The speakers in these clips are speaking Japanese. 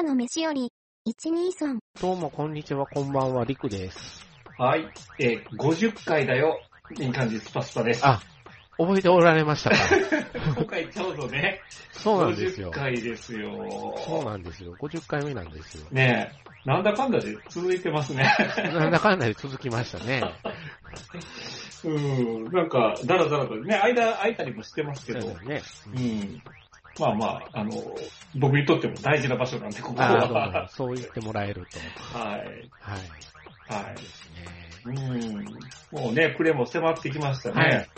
朝の飯より、123。どうも、こんにちは、こんばんは、りくです。はい。えー、50回だよ。いい感じ、スパスパです。あ、覚えておられましたか？今回ちょうどね、そうなんですよ50。回ですよ。そうなんですよ。50回目なんですよ。ねえ、なんだかんだで続いてますね。なんだかんだで続きましたね。うん、なんか、だらだらとね、間空いたりもしてますけど、そうですね。うん。まあまあ、あの、僕にとっても大事な場所なんで、ここは。そう言ってもらえると。はい。はい。はい。ですね。うん。もうね、暮れも迫ってきましたね。はい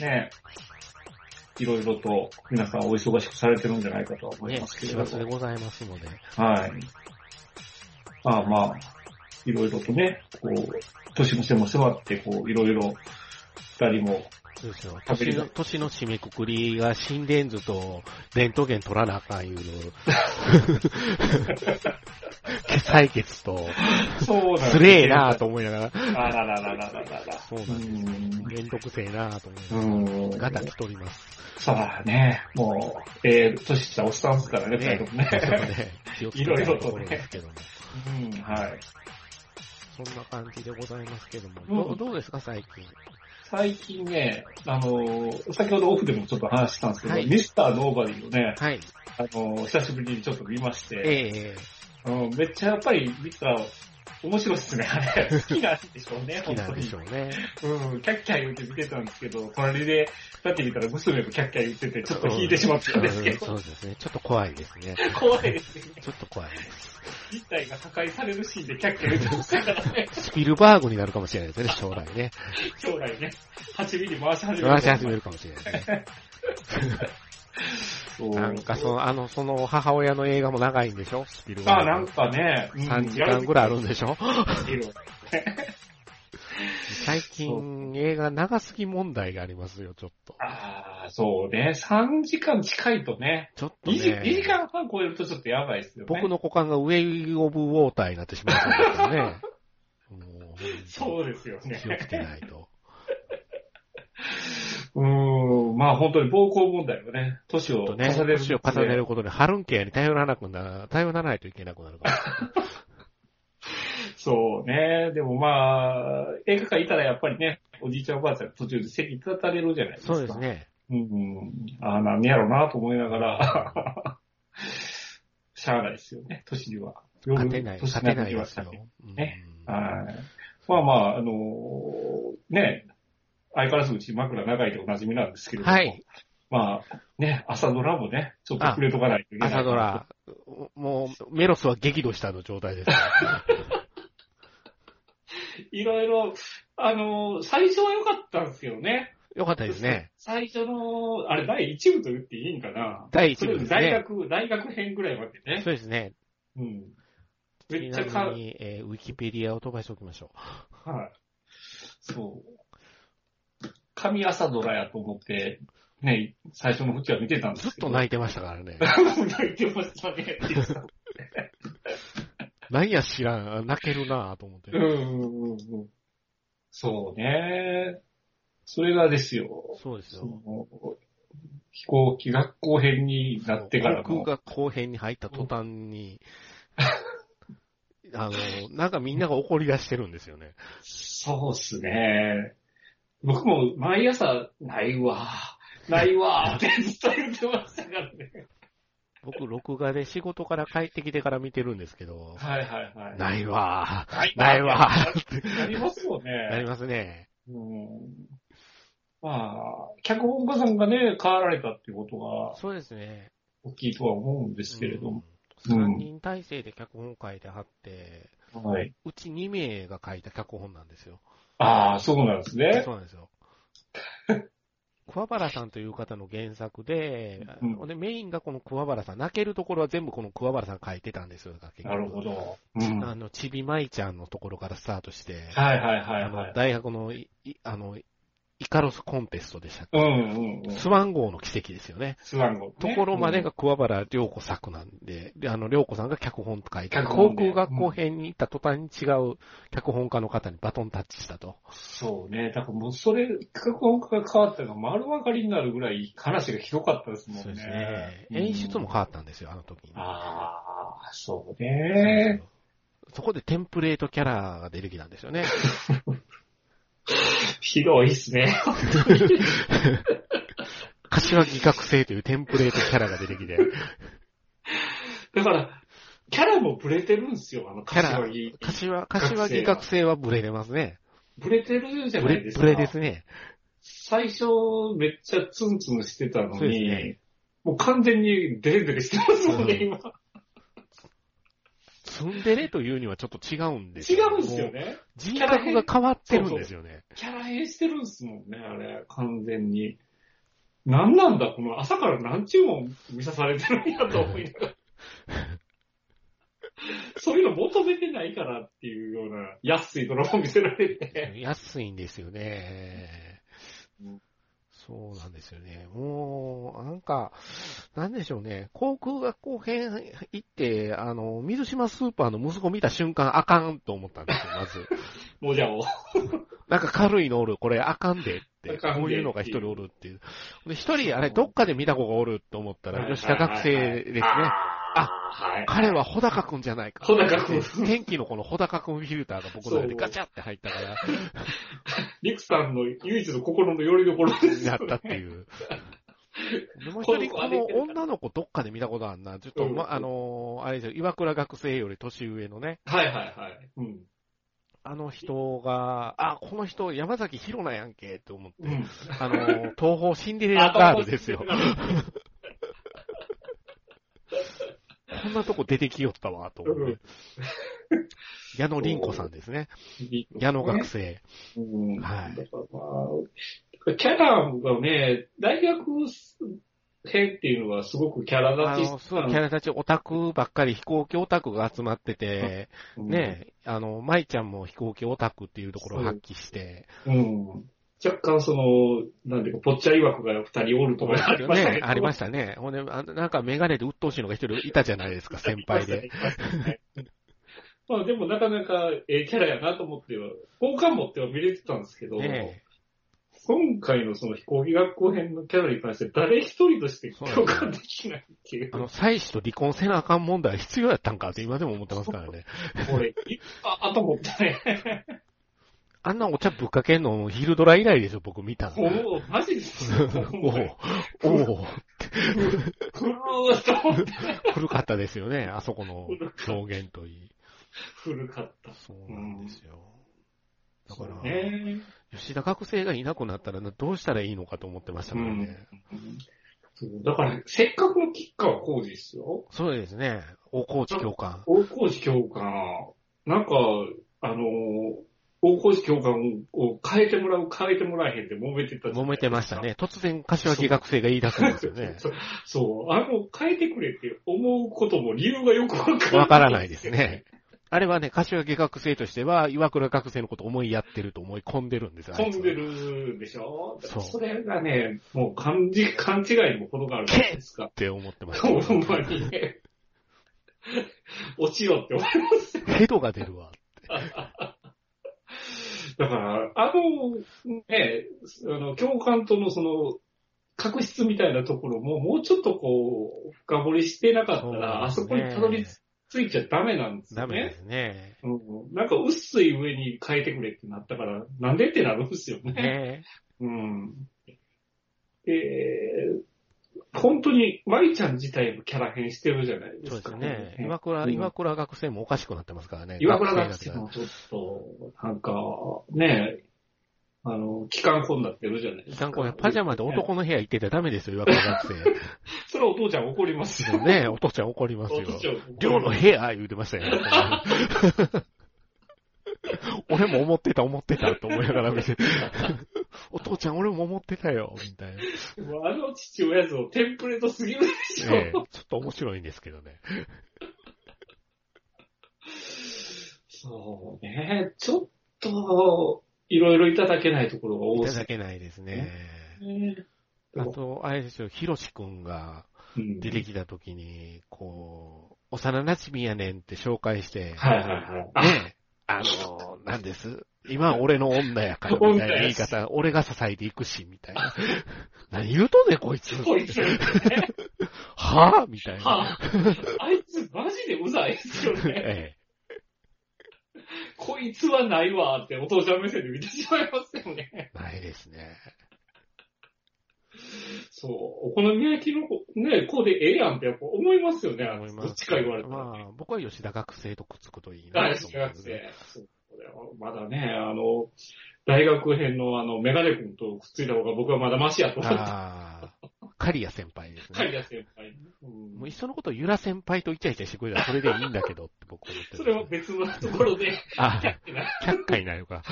ねいろいろと皆さんお忙しくされてるんじゃないかとは思いね、ますけれ4ども。月でございますので。はい。まあまあ、いろいろとね、こう、年の瀬も迫って、こう、いろいろ、二人も、そうですよ。年の、年の締めくくりが心電図とレントゲン取らなあかんいうの。採血と、そうなんつれえなぁと思いながら、あららららららら。そううなんです。ん。めんどくせえなぁと思いながら、うん。ガタ来とります。そうだね。もう、ええ年したおっさんですからね、二人ともね。いろですけども。うん、はい。そんな感じでございますけども。うんどどうですか、最近？最近ね、あのー先ほどオフでもちょっと話したんですけど、はいミスターノーバディをね、はい。あのー久しぶりにちょっと見まして、ええうん、めっちゃやっぱり見たら面白いっすね、あれ。好きなんでしょうね、好きなんでしょうね。本当に。うん、キャッキャ言って見てたんですけど、隣で、だって見たら娘もキャッキャ言ってて、ちょっと引いてしまったんですけうんど、そうですね。ちょっと怖いですね。怖いですね。ちょっと怖いです。実体が破壊されるシーンでキャッキャ言ってましたからね、スピルバーグになるかもしれないですね、将来ね。将来ね、8ミリ回し始める。回し始めるかもしれないですね。なんかその、あの、その母親の映画も長いんでしょ？スピルバーあ、グ。なんかね、うん3時間ぐらいあるんでしょ？いる最近映画長すぎ問題がありますよ、ちょっと。ああ、そうね。3時間近いとね。ちょっと2時 ,2 時ね、間半超えるとちょっとやばいですよね。僕の股間がウェイオブウォーターになってしまったんですからね。もう、そうですよね。気をつけないと。うーん、まあ本当に暴行問題はね、年を重ねる。年を重ねることで、ハルンケアに頼らなくな、頼らないといけなくなるから。そうね。でもまあ、映画館いたらやっぱりね、おじいちゃんおばあちゃん途中で席立たれるじゃないですか。そうです。ね。うん。ああ、なんねやろうなと思いながら、しゃあないですよね、年には。勝てない、年勝てないですよねはい。まあまあ、あのーね、相変わらずうち枕長いでおなじみなんですけれども、はい。まあ、ね、朝ドラもね、ちょっと触れとかないといけない。朝ド。ラ、もう、メロスは激怒したの状態です。いろいろ、あのー最初は良かったんですけどね。よかったですね。最初の、あれ、第1部と言っていいんかな。第一部ですね。大学、大学編ぐらいまでね。そうですね。うん。ちめっちゃかに、えーウィキペディアを飛ばしておきましょはい。そう。神朝ドラやと思って、ね、最初のうちは見てたんう。ですけど。ずっと泣いてましたからね。泣いてましたね。何や知らん、泣けるなぁと思ってう。んうんうん。そうね。それがですよ。そそうですよ。の飛行機学校編になってからの。航空が後編に入った途端に、あの、なんかみんなが怒り出してるんですよね。そうっすね。僕も毎朝、ないわ、ないわ ってずっと言ってましたからね。僕、録画で仕事から帰ってきてから見てるんですけど、はいはいはい。ないわー。ないないわなりますよね。なりますね。うん。まあ、脚本家さんがね、変わられたっていうことがそうですね。大きいとは思うんですけれども。うん3人体制で脚本書いてはって、はい。うち2名が書いた脚本なんですよ。ああ、そうなんですね。そうなんですよ。桑原さんという方の原作で、うんでメインがこの桑原さん、泣けるところは全部この桑原さん書いてたんですよ、なるほど。うん。はいあの、ちびまいちゃんのところからスタートして、はいはいあのはい。大学のいいあのイカロスコンテストでしたっけ、うんうんうん。スワン号の奇跡ですよね。スワン号、ところまでが桑原良子作なんで、で、あの、良子さんが脚本と書いて、航空学校編に行った途端に違う脚本家の方にバトンタッチしたと。そうね。だからもうそれ、脚本家が変わったのが丸分かりになるぐらい話がひどかったですもんね。そうですね。うん演出も変わったんですよ、あの時に。ああ、そうね。そこでテンプレートキャラが出てきたんですよね。ひどいっすね。柏木学生というテンプレートキャラが出てきて、だから、キャラもブレてるんですよ、あの、柏木。柏、柏木学生はブレてますね。ブレてるじゃないですか。ブレですね。最初、めっちゃツンツンしてたのそうねもう完全にデレデレしてますもんね、うん今。ツンデレというにはちょっと違うんです違うんですよね。人格が変わってるんですよね。キャラ変してるんですもんね、あれ、完全に。なんなんだ、この朝から何ちゅうもん見さされてるんやと思いながら。そういうの求めてないからっていうような安いドラマを見せられて。安いんですよねうん。そうなんですよね。もう、なんか、なんでしょうね。航空学校編行って、あの、水島スーパーの息子見た瞬間あかんと思ったんですよ、まず。もうじゃあもう。なんか軽いのおる、これあかんでって、こういうのが一人おるっていう。で、一人、あれ、どっかで見た子がおると思ったら、吉田学生ですね。あ、はい。彼は穂高くんじゃないか。穂高くん天気のこの穂高くんフィルターが僕の中でガチャって入ったから、リクさんの唯一の心の拠り所ですよね。やったっていう。でもう一人、この女の子どっかで見たことあるな。ちょっと、うんま、あのーあれですよ、岩倉学生より年上のね、はいはいはい。うん。あの人が、あ、この人山崎ひろなやんけって思って、うん。あのー東方シンデレラガールですよ。こんなとこ出てきよったわ、と思って。矢野凛子さんですね。矢野学生。うん。はいだからまあ、キャラがね、大学編っていうのはすごくキャラあ立ちの、そう、キャラたちオタクばっかり飛行機オタクが集まってて、うんね、あの、舞ちゃんも飛行機オタクっていうところを発揮して、うん。若干その、なんていうか、ぽっちゃり枠が二人おるとかありましたね、ありまししたね。ほんで、あなんかメガネで鬱陶しいのが一人いたじゃないですか、先輩で。。まあでもなかなかええキャラやなと思っては、好感持っては見れてたんですけど、ね今回のその飛行機学校編のキャラに関して誰一人として共感できないっていう。あの、妻子と離婚せなあかん問題必要やったんかって今でも思ってますからね。これ、いあ、あと思ったね。あんなお茶ぶっかけんのヒルドラ以来でしょ、僕見たの。おお、マジですよ。おおおおふるーっと思って。古かったですよね、あそこの表現といい。古かった。そうなんですよ。だからね。吉田学生がいなくなったらなどうしたらいいのかと思ってましたもんね。そうだから、せっかくのキッカーは工事ですよ。そうですね。大河内教官。大工事教官。なんか、あの、大工事教官を変えてもらう、変えてもらえへんって揉めてた揉めてましたね。。突然、柏木学生が言い出すんですよね。そうそう。あの、変えてくれって思うことも理由がよくわからない。わからないですね。あれはね、柏木学生としては、岩倉学生のことを思いやってると思い込んでるんですよ。あいつは飛んでるでしょ？そうそれがね、もう勘じ、勘違いにも程があるじゃないですかっ。て思ってます。ほんまにね。落ちよって思いますよ。ヘドが出るわ。だから、あの、ね、あの、教官とのその、確執みたいなところも、もうちょっとこう、深掘りしてなかったら、あそこにたどり着いちゃダメなんですよね。ダメですね。うん、なんか薄い上に変えてくれってなったから、なんでってなるんですよね。ねうん。で、本当に、舞ちゃん自体もキャラ変してるじゃないでそうですすか。ね。うん岩倉、岩倉学生もおかしくなってますからね。岩倉学生もちょっと、なんか、ねあの、機関庫になってるじゃないですか。てから。これパジャマで男の部屋行ってたらダメですよ、岩倉学生。それはお父ちゃん怒りますよ。ねお父ちゃん怒りますよ。寮の部屋言うてましたよね。俺も思ってた思ってたと思いながら見て、お父ちゃん俺も思ってたよ、みたいな。もうあの父親像テンプレートすぎるでしょ。ええちょっと面白いんですけどね。そうね、ちょっと、いろいろいただけないところがい多すただけないですね。あと、あれですよ、ひろしくんがうん出てきた時に、こう、幼馴染やねんって紹介して、はいはいはい。あね、あの、なんです？今俺の女やから、みたいな言い方、俺が支えていくし、みたいな。何言うとんねん、こいつ。こいつ、ね、はぁみたいな。はあ、あいつマジでうざいですよね。えこいつはないわってお父ちゃん目線で見てしまいますよね。え、ないですね。そう。お好み焼きの子、ね、こうでええやんってやっぱ思いますよね。思います。どっちか言われたら、まあ、僕は吉田学生とくっつくといい大なと好き学。生。まだね、あの、大学編のあの、メガネ君とくっついた方が僕はまだマシやと思って。ああ、カリア先輩ですね。カリア先輩。うんもういっそのことゆら先輩とイチャイチャしてくれたらそれでいいんだけどって僕思ってる それは別のところで、あキャッキな100回になるか。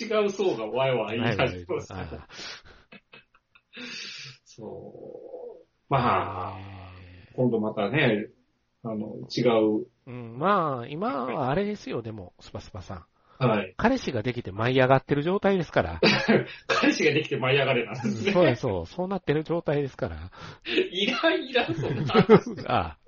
違う層がワイワイ言い始めますそう。まあ、え今度またね、あの、違う、ーうん、まあ、今はあれですよ、でも、スパスパさん。はい。彼氏ができて舞い上がってる状態ですから。彼氏ができて舞い上がれなんでうんすね。そうそう。そうなってる状態ですから。いらん、いらん、そんな。あ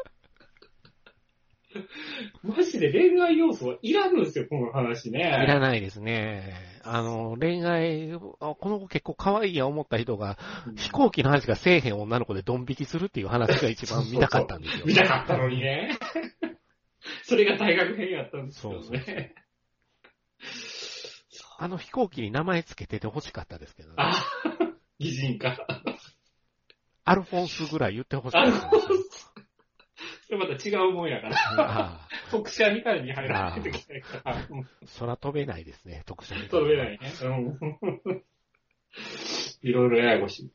マジで恋愛要素はいらんのですよ、この話ね。いらないですね。あの、恋愛、あこの子結構可愛いや思った人が、飛行機の話がせえへん女の子でドン引きするっていう話が一番見たかったんですよ。見たかったのにね。それが大学編やったんですけどそうそうね。あの飛行機に名前つけてて欲しかったですけどね。あ、擬人化。アルフォンスぐらい言って欲しかったんですよ。それまた違うもんやから。特殊みたいに入らないといけないから。うん空飛べないですね、特殊に。飛べないね。うん。いろいろややこしい。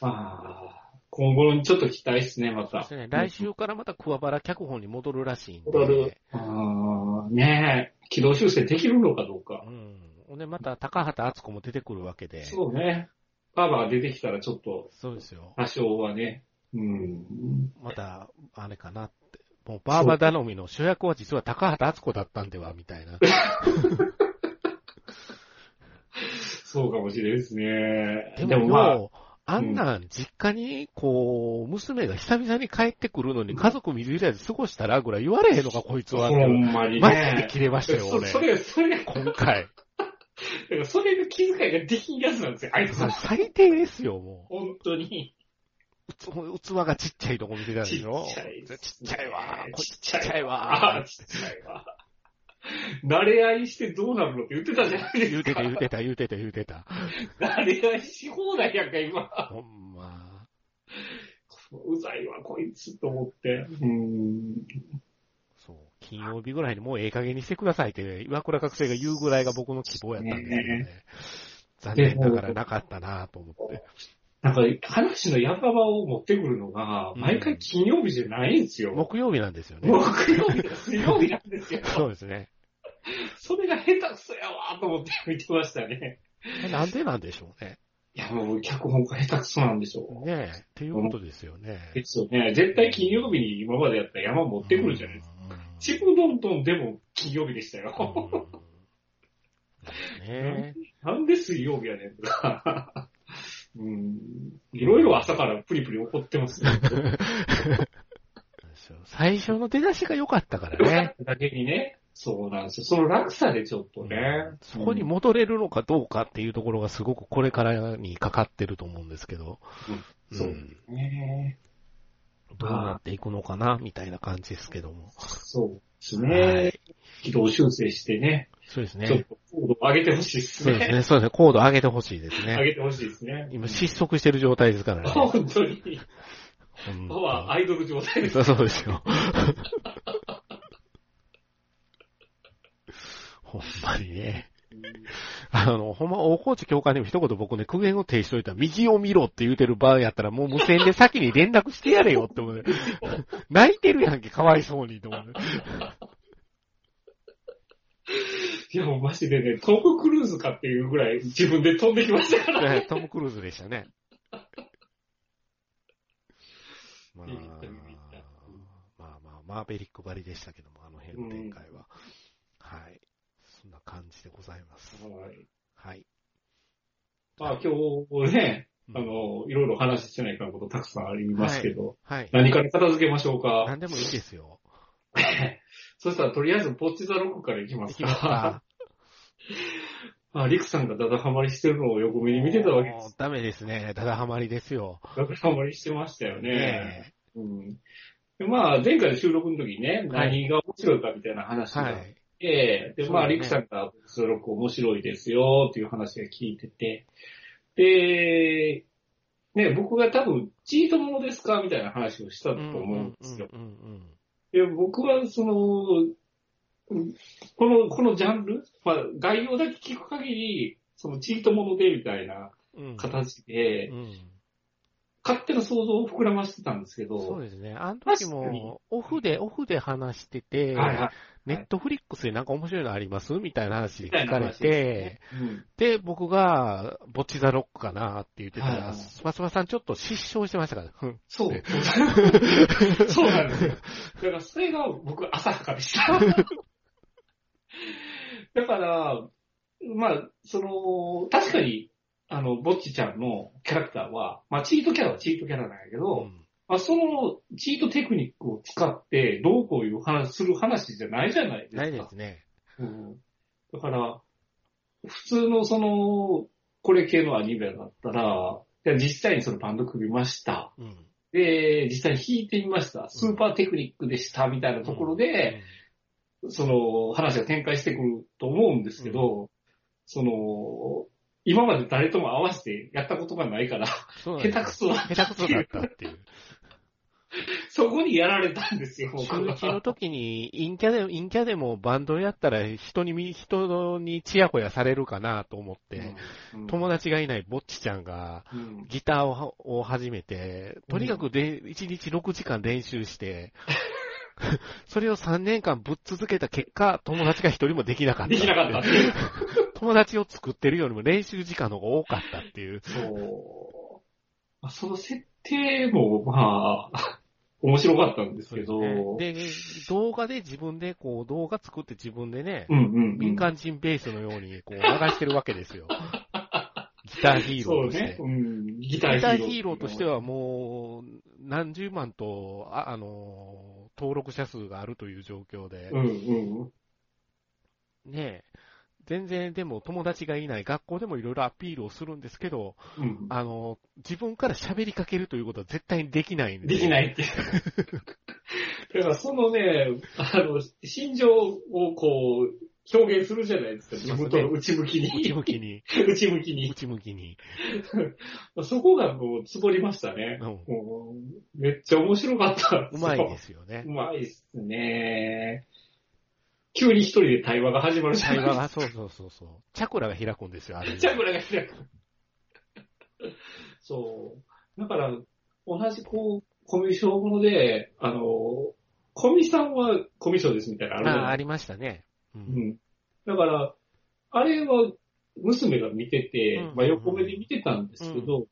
まあ、今後にちょっと期待ですね、また。ね。来週からまた桑原脚本に戻るらしいんで。戻る。あーねえ、軌道修正できるのかどうかう。ん。で、また高畑敦子も出てくるわけで。そうね。バーバーが出てきたらちょっと、そうですよ。多少はね。うん。また、あれかなって。もう、バーバ頼みの主役は実は高畑敦子だったんでは、みたいな。そうかもしれないですね。でも、でもまあ、あんなん、実家に、こう、娘が久々に帰ってくるのに家族水入らず過ごしたらぐらい言われへんのか、こいつは。ほんまにマジでね。切れましたよ、そ俺。それ、それが、今回。それが気遣いができんやつなんですよ、あいつは。最低ですよ、も本当に。器がちっちゃいとこ見てたでちっしょ？ちゃいですね。ちっちゃいわ。ちちっちゃいわあ。ちっちゃいわ。慣れ合いしてどうなるのって言ってたじゃないですか。言うてた、言うてた、言うてた、言うてた。慣れ合いし放題やんか、今。ほんま。うざいわ、こいつと思って。うん。そう。金曜日ぐらいにもうええ加減にしてくださいって、岩倉学生が言うぐらいが僕の希望やったんですけどね。残念ながらなかったなと思って。なんか、話の矢幅を持ってくるのが、うん毎回金曜日じゃないんですよ。木曜日なんですよね。木曜日水曜日なんですよ。そうですね。それが下手くそやわと思って見てましたね。なんでなんでしょうね。いや、もう脚本が下手くそなんでしょう。ねえ、っていうことですよね。ですよね。絶対金曜日に今までやったら山持ってくるじゃないですか。ちむどんどんでも金曜日でしたよ。ねなんで水曜日やねんとか。うん。いろいろ朝からプリプリ怒ってますね。え。最初の出だしが良かったからね。だけにね。そうなんですよ。その落差でちょっとね。そこに戻れるのかどうかっていうところがすごくこれからにかかってると思うんですけど。うんそうんね。どうなっていくのかなみたいな感じですけども。そうですはねい。軌道修正してね。そうですちょっね。と高度を上げてほしいですね。そうですね。そうですね。高度上げてほしいですね。上げてほしいですね。今失速してる状態ですからね。本当に。本パワーアイドル状態です。そうそうですよ。ほんまにね。あの、ほんま、大河内教官でも一言僕ね、苦言を呈しといたら、右を見ろって言うてる場合やったら、もう無線で先に連絡してやれよって思うね。泣いてるやんけ、かわいそうにと思うね。いや、もうマジでね、トム・クルーズかっていうぐらい自分で飛んできましたからね。ねトム・クルーズでしたね。まあまあまあ、マーベリックばりでしたけども、あの辺の展開は。はい。そんな感じでございます。はい。はい。まあ今日ね、うんあの、いろいろ話してないかんことたくさんありますけど、はい。何から片付けましょうか。何でもいいですよ。そしたらとりあえずポッチザロックからいきまいすきますか。あ、リクさんがダダハマりしてるのを横目に見てたわけです。ダメですね。ただハマりですよ。ダダハマりしてましたよね。ねうん。でまあ、前回の収録の時にね、はい何が面白いかみたいな話はがあっい。て、で、まあ、ねリクさんがポッチザロック面白いですよっていう話が聞いてて、で、ね、僕が多分、チートものですかみたいな話をしたと思うんですよ。で、僕は、その、うんこの、このジャンル、まあ、概要だけ聞く限り、そのチートものでみたいなうんうん。形で、うん。勝手な想像を膨らましてたんですけど、そうですね。あの時も、オフで、オフで話してて、はいはい。ネットフリックスでなんか面白いのあります？みたいな話聞かれて、すね。で、僕が、ボッチザロックかなって言ってたら、はいはいスパスパさんちょっと失笑してましたから。うんそう。ね そうなんですよ。だからそれが僕浅はかでした。だから、まあ、その、確かに、あの、ぼっちちゃんのキャラクターは、まあ、チートキャラはチートキャラなんやけど、うんまあ、そのチートテクニックを使って、どうこういう話、する話じゃないじゃないですか。ないですね。うん。だから、普通のその、これ系のアニメだったら、いや実際にそのバンド組みました。うん。で、実際に弾いてみました。スーパーテクニックでした、みたいなところで、その話が展開してくると思うんですけど、その、今まで誰とも合わせてやったことがないから、下手くそだ下手くそだったっていう。そこにやられたんですよ、僕中は1の時に、陰キャで、陰キャでもバンドやったら人に見、人にチヤホヤされるかなと思って、うん。友達がいないぼっちちゃんが、うん。ギターをを始めて、とにかくで、1日6時間練習して、それを3年間ぶっ続けた結果、友達が一人もできなかった。できなかった。友達を作ってるよりも練習時間の方が多かったっていう。そう。まあその設定も、まあ、面白かったんですけど、で、動画で自分で、こう、動画作って自分でね、うんうんうん。民間人ベースのように、こう、流してるわけですよ。ギターヒーローとして。そうね。うん。ギギターヒーロー。ターヒーローとしてはもう、何十万と、あ、あの、登録者数があるという状況で、うんうん。ねえ、全然でも友達がいない学校でもいろいろアピールをするんですけど、うん。あの、自分から喋りかけるということは絶対にできないんで。。できないいって。だからそのね、あの、心情をこう、表現するじゃないですか。自分との内向きに。内向きに、内向きに。内向きに。そこがもう、つぼりましたね。うんもうめっちゃ面白かったんう。まいですよねう。まいっすね。急に一人で対話が始まるじゃないですか。会話が、そうそうそうそう。チャクラが開くんですよ、あれ。チャクラが開く。そう。だから、同じこう、コミュ障もので、あの、コミさんはコミュ障ですみたいなのああありましたね。う。うんん。だから、あれは娘が見てて、うんまあ横目で見てたんですけど、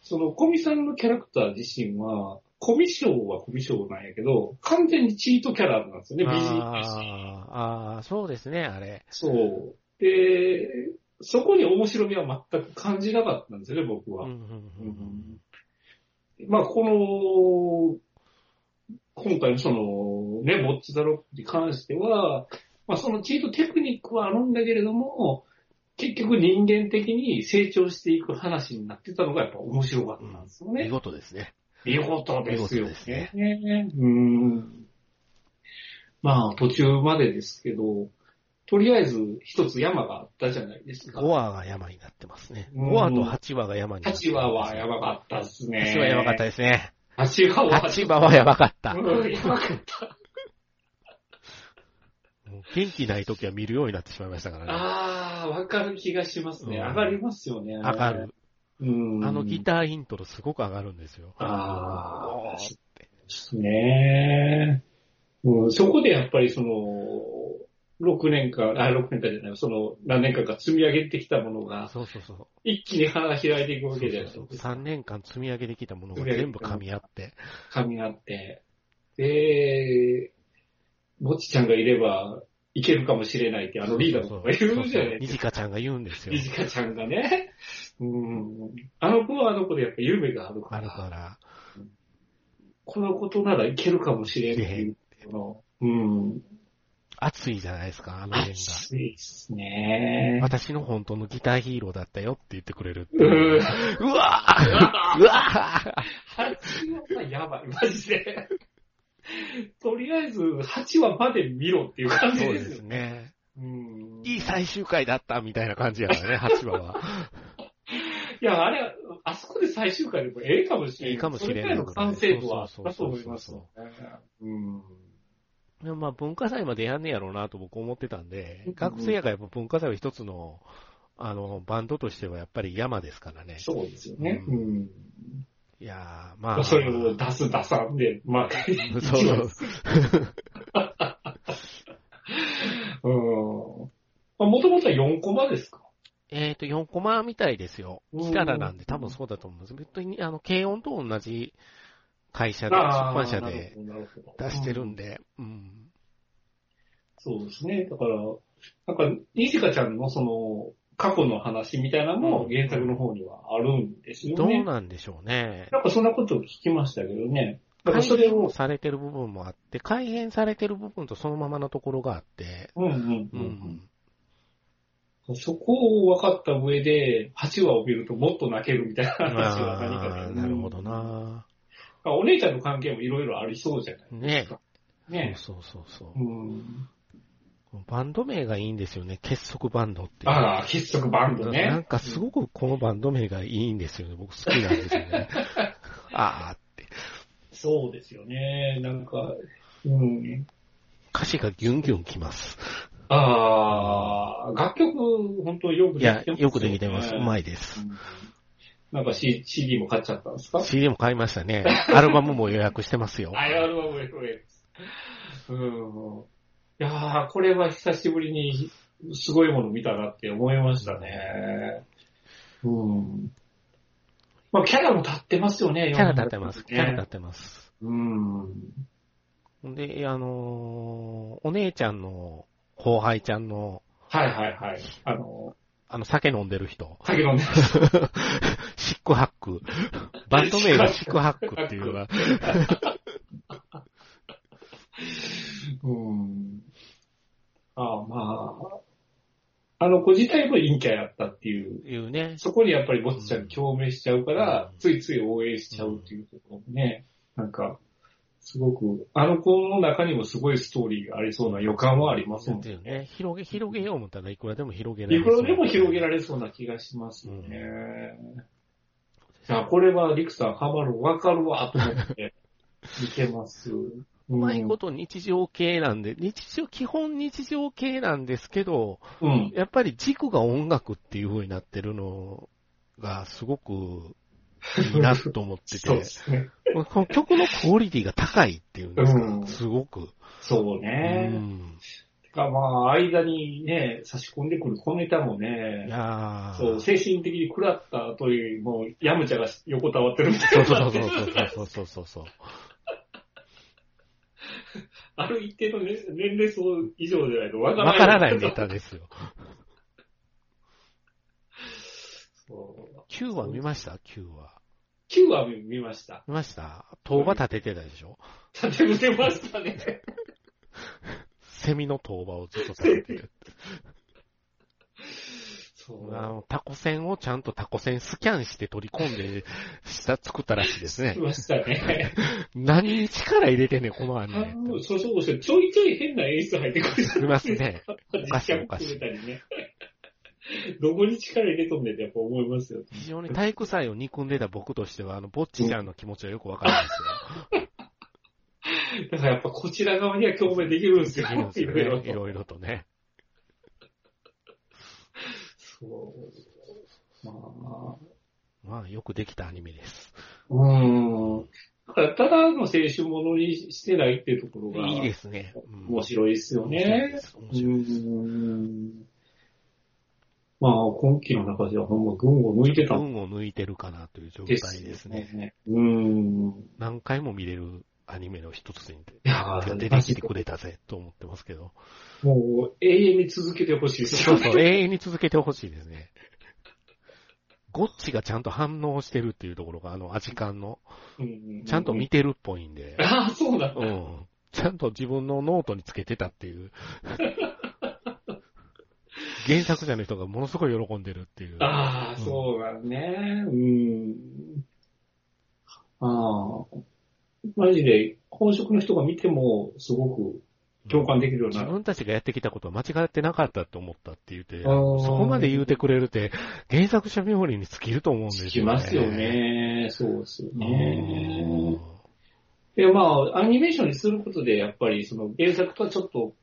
そのコミさんのキャラクター自身は、コミショウはコミショウなんやけど、完全にチートキャラなんですよね、美人だし。ああ、そうですね、あれ。そう。で、そこに面白みは全く感じなかったんですよね、僕は。まあ、この、今回のその、ね、ボッチザロックに関しては、まあ、そのチートテクニックはあるんだけれども、結局人間的に成長していく話になってたのがやっぱ面白かったんですよ見ね。事ですね。見事ですよ見事ですね。うん。まあ、途中までですけど、とりあえず一つ山があったじゃないですか。5話が山になってますね。うん5話と8話が山になって8ます。話はやばかったっすね。8話やばかったですね。8話は。8話はやばかった。うん、やばかった。元気ない時は見るようになってしまいましたからね。ああ、わかる気がしますね。うん上がりますよね。上がる。。うん。あのギターイントロすごく上がるんですよ。ああ、ですね。うん、そこでやっぱりその、6年間、あ、6年間じゃない、その何年間か積み上げてきたものが、そうそうそう。一気に花開いていくわけじゃないですか。3年間積み上げてきたものが全部噛み合って。噛み合って。で、ぼっちちゃんがいれば、いけるかもしれないって、あのリーダーとか言うじゃないですか。じかちゃんが言うんですよい。じかちゃんがね。うん。あの子はあの子でやっぱ夢があるかあるら、から。このことならいけるかもしれんっていうの。うん。熱いじゃないですか、あの辺が。熱いですね。私の本当のギターヒーローだったよって言ってくれるういう。わぁうわぁ8話やばい、マジで。とりあえず、8話まで見ろっていう感じそうですですよ。ね。うん。いい最終回だったみたいな感じやからね、8話は。いや、あれ、あそこで最終回でもええかもしれない。ええかもしれないそれくらいの完成度はあそうったとそうそうそう思いますよね。うん。でもまあ文化祭までやんねやろうなと僕思ってたんでうん、学生やからやっぱ文化祭は一つの、あの、バンドとしてはやっぱり山ですからね。そうですよね。ううん。いやー、まあ。それを出す出さんで、まあ、そう。うん。もともとは4コマですか？えっと、4コマみたいですよ。うんキララなんで多分そうだと思うんです。別に、あの、軽音と同じ会社で、出あー版社で出してるんで、うん。そうですね。だから、なんか、にじかちゃんのその、過去の話みたいなのも原作の方にはあるんですよどうね。なんでしょうね。なんかそんなことを聞きましたけどね。だから改それを、編されてる部分もあって、改編されてる部分とそのままのところがあって、うんうんううんん。うん、そこを分かった上で、8話を見るともっと泣けるみたいな話は何か。なるほどな。うん。お姉ちゃんの関係もいろいろありそうじゃないでねすか。ね。そうそうそうそう。うん。バンド名がいいんですよね。結束バンドっていう。ああ、結束バンドなんね。かすごくこのバンド名がいいんですよね。僕好きなんですよね。ああって。そうですよね。なんか、うん。歌詞がギュンギュンきます。ああ、楽曲、本当よくいやできてま、すよくできてます。うまい。いです。なんか C- CD も買っちゃったんですか？CD も買いましたね。アルバムも予約してますよ。あ、アルバムこれ。うん。いやー、これは久しぶりにすごいもの見たなって思いましたね。うん。まあ、キャラも立ってますよね、キャラ立ってます。キャラ立ねってます。うん。で、あのーお姉ちゃんの後輩ちゃんの、はいはいはい。あの、あの、酒飲んでる人。酒飲んで シックハック。バンド名がシックハックっていうのは、うん。ああ、まあ、あの子自体も陰キャやったっていう、いうね。そこにやっぱりぼっちゃん共鳴しちゃうから、うんついつい応援しちゃうっていうところもね、なんか、すごく、あの子の中にもすごいストーリーがありそうな予感はありますもんね。ね。広げ、広げよう思ったらいくらでも広げられいくらでも広げれられそうな気がしますよね。いや、これはリクさんハマる、わかるわ、と思って見てます。ううまいこと日常系なんで、日常、基本日常系なんですけど、うん。やっぱり軸が音楽っていう風になってるのがすごくいいなと思って そうでて、すね。この曲のクオリティが高いっていうんですか、うんすごく。そううね。ん。てかまあ、間にね、差し込んでくる小ネタもいね、そう、精神的に食らったという、もう、ヤムチャが横たわってるみたそいうな。そうそうそうそうそうそう。ある一定の、ね、年齢層以上じゃないとわからない。わからないネタですよ。そう。9話見ました ?9 話。9話見ました。見ました？当場立ててたでしょ？立て伏せましたね。セミの当場をずっと立ててる。そう。あの、タコ線をちゃんとタコ線スキャンして取り込んで、した、作ったらしいですねし。ましたね。何に力入れてんねん、このアニあメ。のそうそうそう、ちょいちょい変な演出入ってくる。ありますね。実かしい写含めたりね。どこに力入れとんねんってやっぱ思いますよ。非常に体育祭を憎んでた僕としては、あの、ぼっちちゃんの気持ちはよくわかりますよ。だからやっぱこちら側には共鳴できるんですよ。いろいろとね。そう。まあ、まあ、よくできたアニメです。うーん。だから、ただの青春ものにしてないっていうところが、いいですね。うん面白いですよね。面う白いです。まあ、今期の中ではほんま群を抜いてたん運を抜いてるかなという状態ですですね。ね。うーん。何回も見れるアニメの一つにいやー出てきてくれたぜと思ってますけど。もう永遠に続けてほしいですよね。そうそう、永遠に続けてほしいですね。ゴッチがちゃんと反応してるっていうところが、あの、アジカンの、うんちゃんと見てるっぽいんで、ああ、そうだ。うん。ちゃんと自分のノートにつけてたっていう。原作者の人がものすごい喜んでるっていう。ああ、うんそうだね。うん。ああ。マジで、本職の人が見ても、すごく共感できるような。自分たちがやってきたことは間違ってなかったって思ったって言って、そこまで言うてくれるって、原作者冥利に尽きると思うんですよね。しますよね。そうですようね。ん。で、まあ、アニメーションにすることで、やっぱり、その原作とはちょっと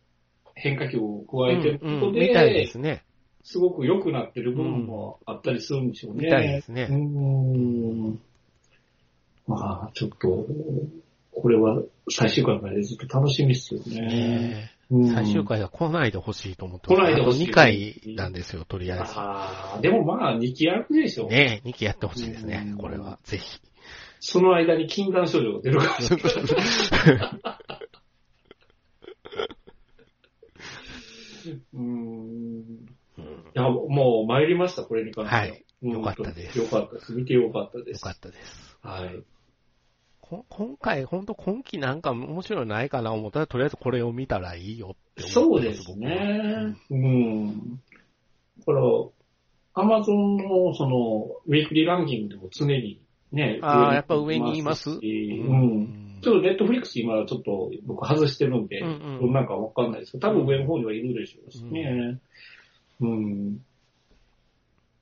変化球を加えてることで、うんうんみたいですね。すごく良くなってる部分もあったりするんでしょうね。みたいですねうーん。まあ、ちょっと、これは最終回までずっと楽しみっすよね。ねうん最終回は来ないでほしいと思ってます来ないでほしいあと2回なんですよ、とりあえず。ああ、でもまあ、2期やるでしょ。ね2期やってほしいですねう、んこれは。ぜひ。その間に禁断症状が出るから。うーん。うんいや、もう参りました、これに関しては。はいうんよかったですよかったです。見てよかったです。よかったです。はい。こ今回、ほんと今期なんか面白いのないかな思ったら、とりあえずこれを見たらいいよってそうですね。うん。だから、アマゾンのその、ウィークリーランキングでも常にね、あーやっぱ上にいますうん。ちょっとネットフリックス今ちょっと僕外してるんで、うんなんかわかんないですけど、多分上の方にはいるでしょうしね。うん。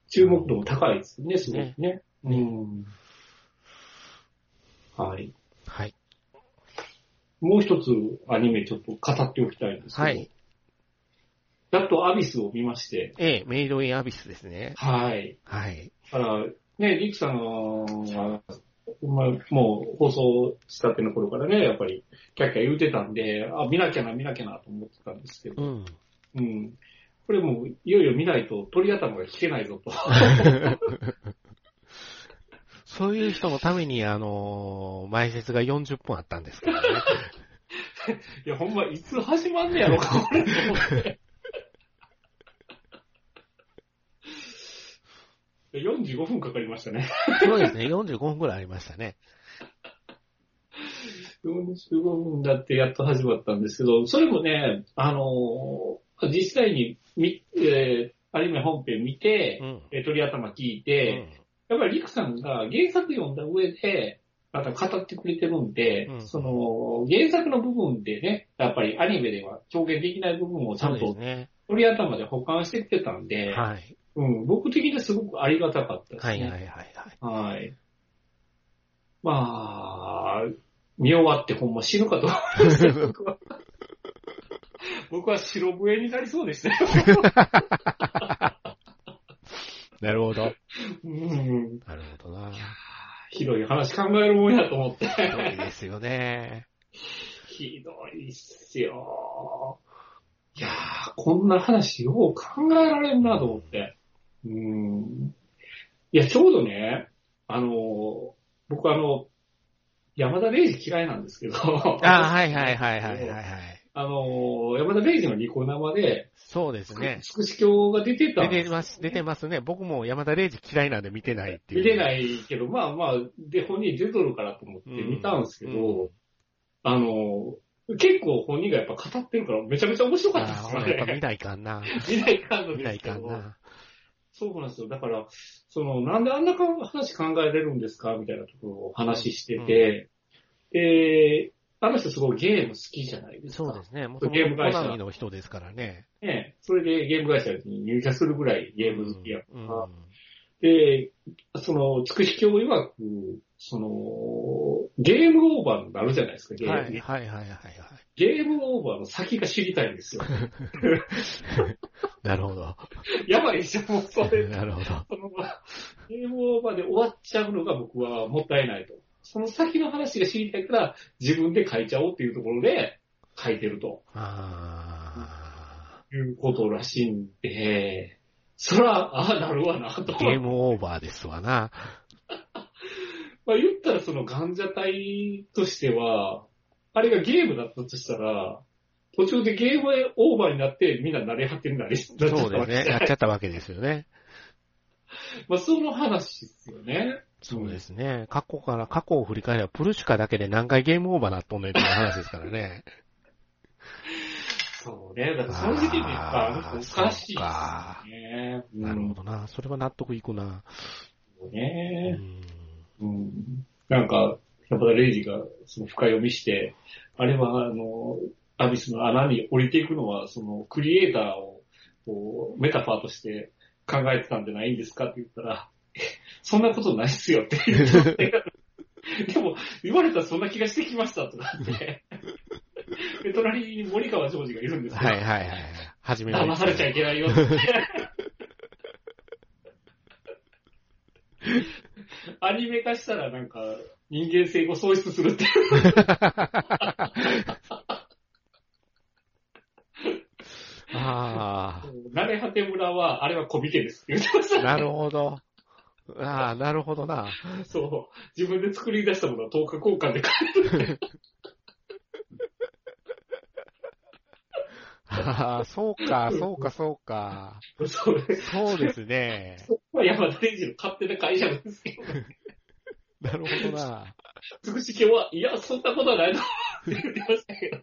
注目度も高いですね、すごくね。うん。はい。はい。もう一つアニメちょっと語っておきたいんですけど、はい。やっとアビスを見まして、ええ、メイドインアビスですね。はい。はい。だから、ね、リクさんは、まあ、もう放送したての頃からね、やっぱり、キャッキャ言うてたんで、あ、見なきゃな、見なきゃなと思ってたんですけど、うん。うん。これもう、いよいよ見ないと鳥頭が聞けないぞと。そういう人のために、あのー前説が40分あったんですけどね。いや、ほんま、いつ始まんねやろか、これ、と思って。45分かかりましたね。そうですね、45分くらいありましたね。45分だってやっと始まったんですけど、それもね、あのー実際にみ、えーアニメ本編見てう、ん。えー鳥頭聞いうんて、やっぱりリクさんが原作読んだ上で、また語ってくれてるんで、うんその、原作の部分でね、やっぱりアニメでは表現できない部分をちゃそうんですとね。鳥頭で保管してきてたんで、はい。うん、僕的にはすごくありがたかったですね。はいはいはいはい。はい。まあ、見終わってほんま死ぬかと思いましたよ僕は。僕は白笛になりそうでしたよ。なるほど。うん。なるほどな。ひどい話考えるもんやと思って。そうですよね。ひどいっすよ。いやー、こんな話よう考えられんなと思って。うん。いや、ちょうどね、あの、僕あの、山田礼二嫌いなんですけど。あはいはいはいはいはいはい。あの、山田礼二のニコ生で、そうですね。つくし教が出てた。出てます、出てますね。僕も山田礼二嫌いなんで見てないっていう。。見てないいけど、まあまあ、で、本人出とるからと思って見たんですけど、うんあの、結構本人がやっぱ語ってるからめちゃめちゃ面白かったですああ、やっぱ見よね。ないかんな。見ないかんの見ない。かんな。そうなんですよ。だから、その、なんであんな話考えれるんですか？みたいなところを話してて、で、あの人すごいゲーム好きじゃないですか。そうですね。もゲーム会社ナミの人ですからね。ね。それでゲーム会社に入社するぐらいゲーム好きやから、うんで、その、つくし教曰く、その、ゲームオーバーになるじゃないですか、ゲーム。はいはいはいはいはい。ゲームオーバーの先が知りたいんですよ。なるほど。やばいでしょ、もうそれ。なるほど。ゲームオーバーで終わっちゃうのが僕はもったいないと。その先の話が知りたいから自分で書いちゃおうっていうところで書いてるとあいうことらしいんで、そら、ああ、なるわな、と。ーゲームオーバーですわな。まあ言ったらそのガンジャ隊としては、あれがゲームだったとしたら、途中でゲームオーバーになってみんな慣れ果てになり、そうですね。やっちゃったわけですよね。まあその話ですよね。そうですね。過去から、過去を振り返れば、プルシュカだけで何回ゲームオーバーなっとんねんっていう話ですからね。そうね。だからその時点でやっぱおかしいでね。ーなるほどな。それは納得いくな。どうね。ん。うん。なんか、山田レイジがその深読みして、あれはあの、アビスの穴に降りていくのは、そのクリエイターをこうメタファーとして考えてたんじゃないんですかって言ったら、えそんなことないっすよって言って、でも、言われたらそんな気がしてきましたとかって。で、隣に森川ジョージがいるんですよ。はいはいはい。はじめまして騙されちゃいけないよって。アニメ化したらなんか人間性を喪失するっていう。あ慣れ果て村は、あれは小引けですって言ってました。なるほど。ああ、なるほどな。そう。自分で作り出したものは10日交換で買ああ、そうか、そうか、そうか。える。それ。そうですね。そこは山田天二の勝手な会社なんですけど、なるほどな。つくし今日は、いや、そんなことはないと言ってましたけど。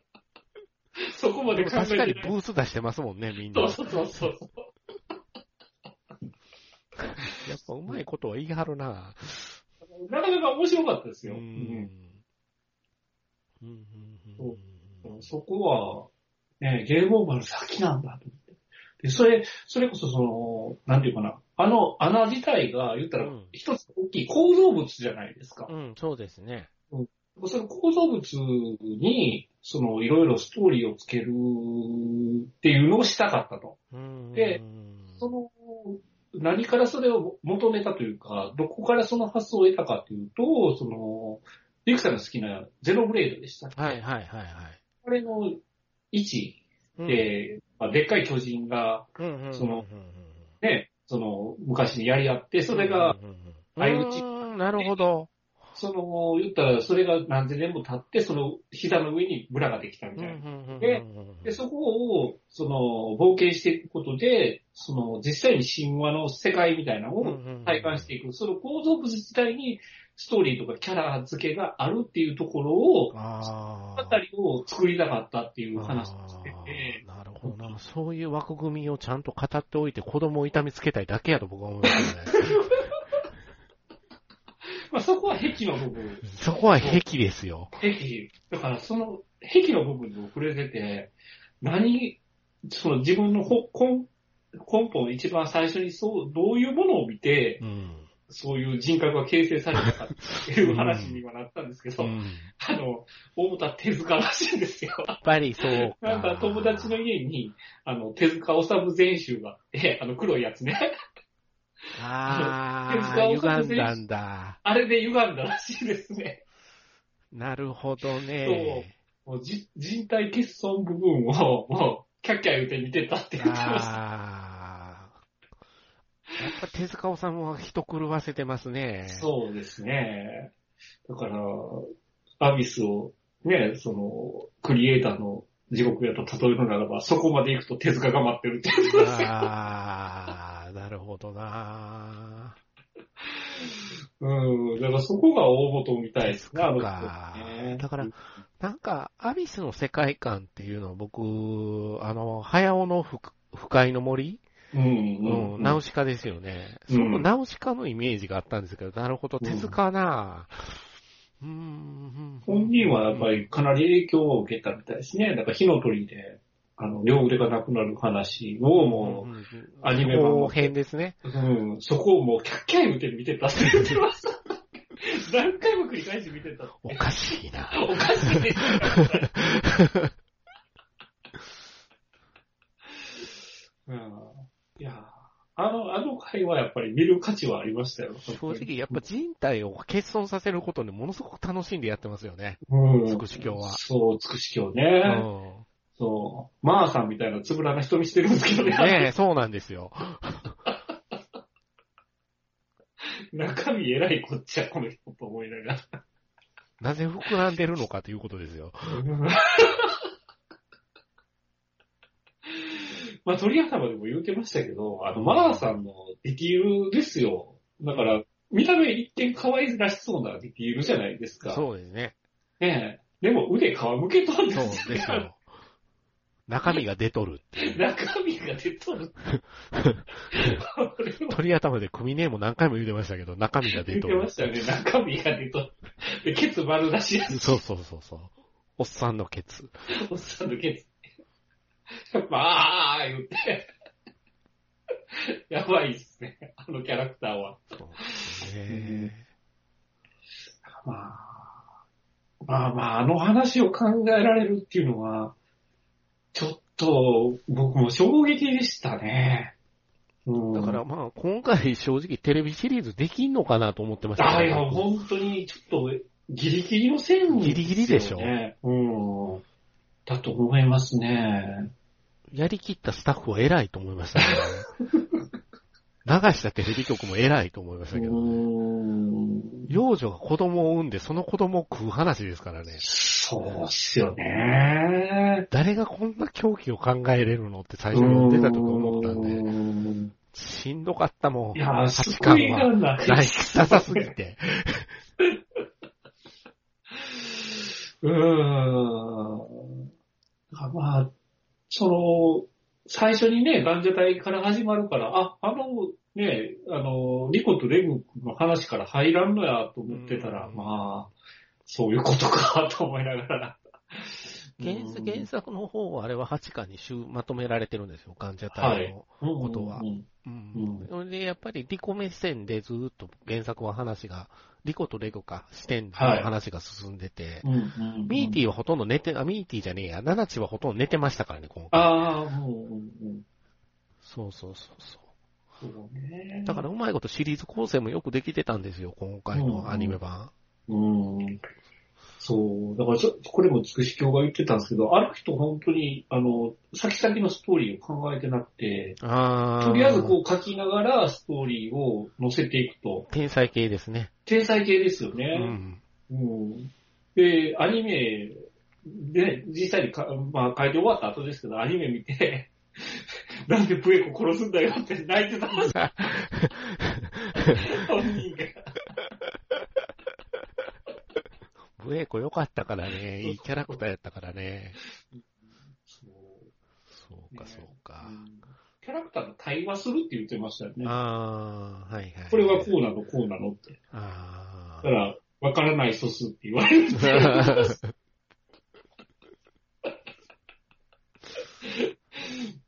そこまで考え確かに。ブース出してますもんね、みんな。そうそうそうそう。やっぱうまいことは言い張るな。なかなか面白かったですよ。うん。うんうんうんうんそこは、ね、ゲームオーバーの先なんだと思って。で、それ、それこそその、なんていうかな、あの穴自体が言ったらうん一つ大きい構造物じゃないですか。うん、そうですね。その構造物に、その、いろいろストーリーをつけるっていうのをしたかったと。うんでその、何からそれを求めたというか、どこからその発想を得たかというと、その、リクさんが好きなゼノブレードでしたはいはいはいはい。これの位置うん。で、まあでっかい巨人が、そのね、その、昔にやり合って、それが、、相打ち。うんなるほど。その、言ったら、それが何千年も経って、その、膝の上にブラができたみたいな。でで、そこを、その、冒険していくことで、その、実際に神話の世界みたいなのを体感していく。その構造物自体に、ストーリーとかキャラ付けがあるっていうところを、ああたりを作りたかったっていう話をしてあて、ーなるほどな。そういう枠組みをちゃんと語っておいて子供を痛めつけたいだけやと僕は思いますね。まあそこは壁の部分。そこは癖ですよ。壁。だからその壁の部分に触れてて、何、その自分のほ根根本一番最初にそう、どういうものを見て、うん。そういう人格が形成されたかっていう話にはなったんですけど、うんあの、大田手塚らしいんですよ。やっぱりそうか。なんか友達の家に、あの、手塚治虫全集があって、あの黒いやつね。あ手塚あ、歪んだんだ。あれで歪んだらしいですね。なるほどね。もうじ人体欠損部分を、もう、キャッキャ言うて見てたって言ってました。ああ。やっぱ手塚治虫は人狂わせてますね。そうですね。だから、アビスを、ね、その、クリエイターの地獄やと例えるならば、そこまで行くと手塚が待ってるって言ってますよ。るほどな。うん、だからそこが大元みたいですね、あのね。だからなんか、アビスの世界観っていうのは僕、あの、早尾の不不快の森？うん、ううんん、ナウシカですよね。うんそのナウシカのイメージがあったんですけど、なるほど、手塚なうーん。本人はやっぱりかなり影響を受けたみたいですね。だから火の鳥で、あの、両腕がなくなる話をもうん、アニメ版後編ですね。う、うん、そこをもうキャッキャ言うて見てたって言ってました。何回も繰り返し見てた。おかしいな。おかしいですよ。うん、いや、あの、あの回はやっぱり見る価値はありましたよ。正直、やっぱ人体を欠損させることでものすごく楽しんでやってますよね。うん、つくし教はそう、つくし教うね。ん。そう。マーさんみたいなつぶらな人見してるんですけどね。ねえ、そうなんですよ。中身偉いこっちゃ、この人と思いながら。なぜ膨らんでるのかということですよ。まあ、鳥頭でも言うてましたけど、あの、マーさんのディティールですよ。だから、見た目一見可愛らしそうなディティールじゃないですか。そうですね。ねえ。でも腕皮むけとんでそうすですよ。中身が出とるっていう。中身が出とる。鳥頭で組ネーム何回も言うてましたけど、中身が出とる言ってま。したよね。中身が出とる。で、ケツ丸出しやし、そうそうそうそう。おっさんのケツ。おっさんのケツ。やっぱ、あー言って。やばいっすね。あのキャラクターは。そうですね。まあ、まあまあ、あの話を考えられるっていうのは、ちょっと、僕も衝撃でしたね。うん、だからまあ、今回正直テレビシリーズできんのかなと思ってましたけどあいや、本当にちょっとギリギリの線、ギリギリでしょうん。だと思いますね。やりきったスタッフは偉いと思いましたね。流したテレビ局も偉いと思いましたけど、うん。幼女が子供を産んでその子供を食う話ですからね。そうっすよね。誰がこんな狂気を考えれるのって最初に出た時思ったんで、んしんどかったもん。いや、8救巻いがは。なくないなさすぎて。うーん。まあ、その、最初にね、男女隊から始まるから、あ、あの、ね、あの、リコとレグの話から入らんのやと思ってたら、うんまあ、そういうことかと思いながら。原作原作の方はあれは8巻に集まとめられてるんですよ、患者隊の。のことは。それで、やっぱりリコ目線でずっと原作は話が、リコとレゴか、視点で話が進んでて、うんうんミーティはほとんど寝て、あ、ミーティじゃねえや、ナナチはほとんど寝てましたからね、今回。ああ、うんうんうん。そうそうそうそう。そうね。だからうまいことシリーズ構成もよくできてたんですよ、今回のアニメ版。うん。そう。だからちょ、これもつくし教が言ってたんですけど、ある人本当に、あの、先々のストーリーを考えてなくて。とりあえずこう書きながらストーリーを載せていくと、天才系ですね。天才系ですようね。ん。うん。で、アニメで、実際にか、まあ書いて終わった後ですけど、アニメ見て、なんでプエコ殺すんだよって泣いてたんですよ、本人が。ブエイコ良かったからね、いいキャラクターやったからね。そうそうか、そうか。キャラクターが対話するって言ってましたよね。あー、はいはい。これはこうなの、こうなのって。あだから、わからない素数って言われる。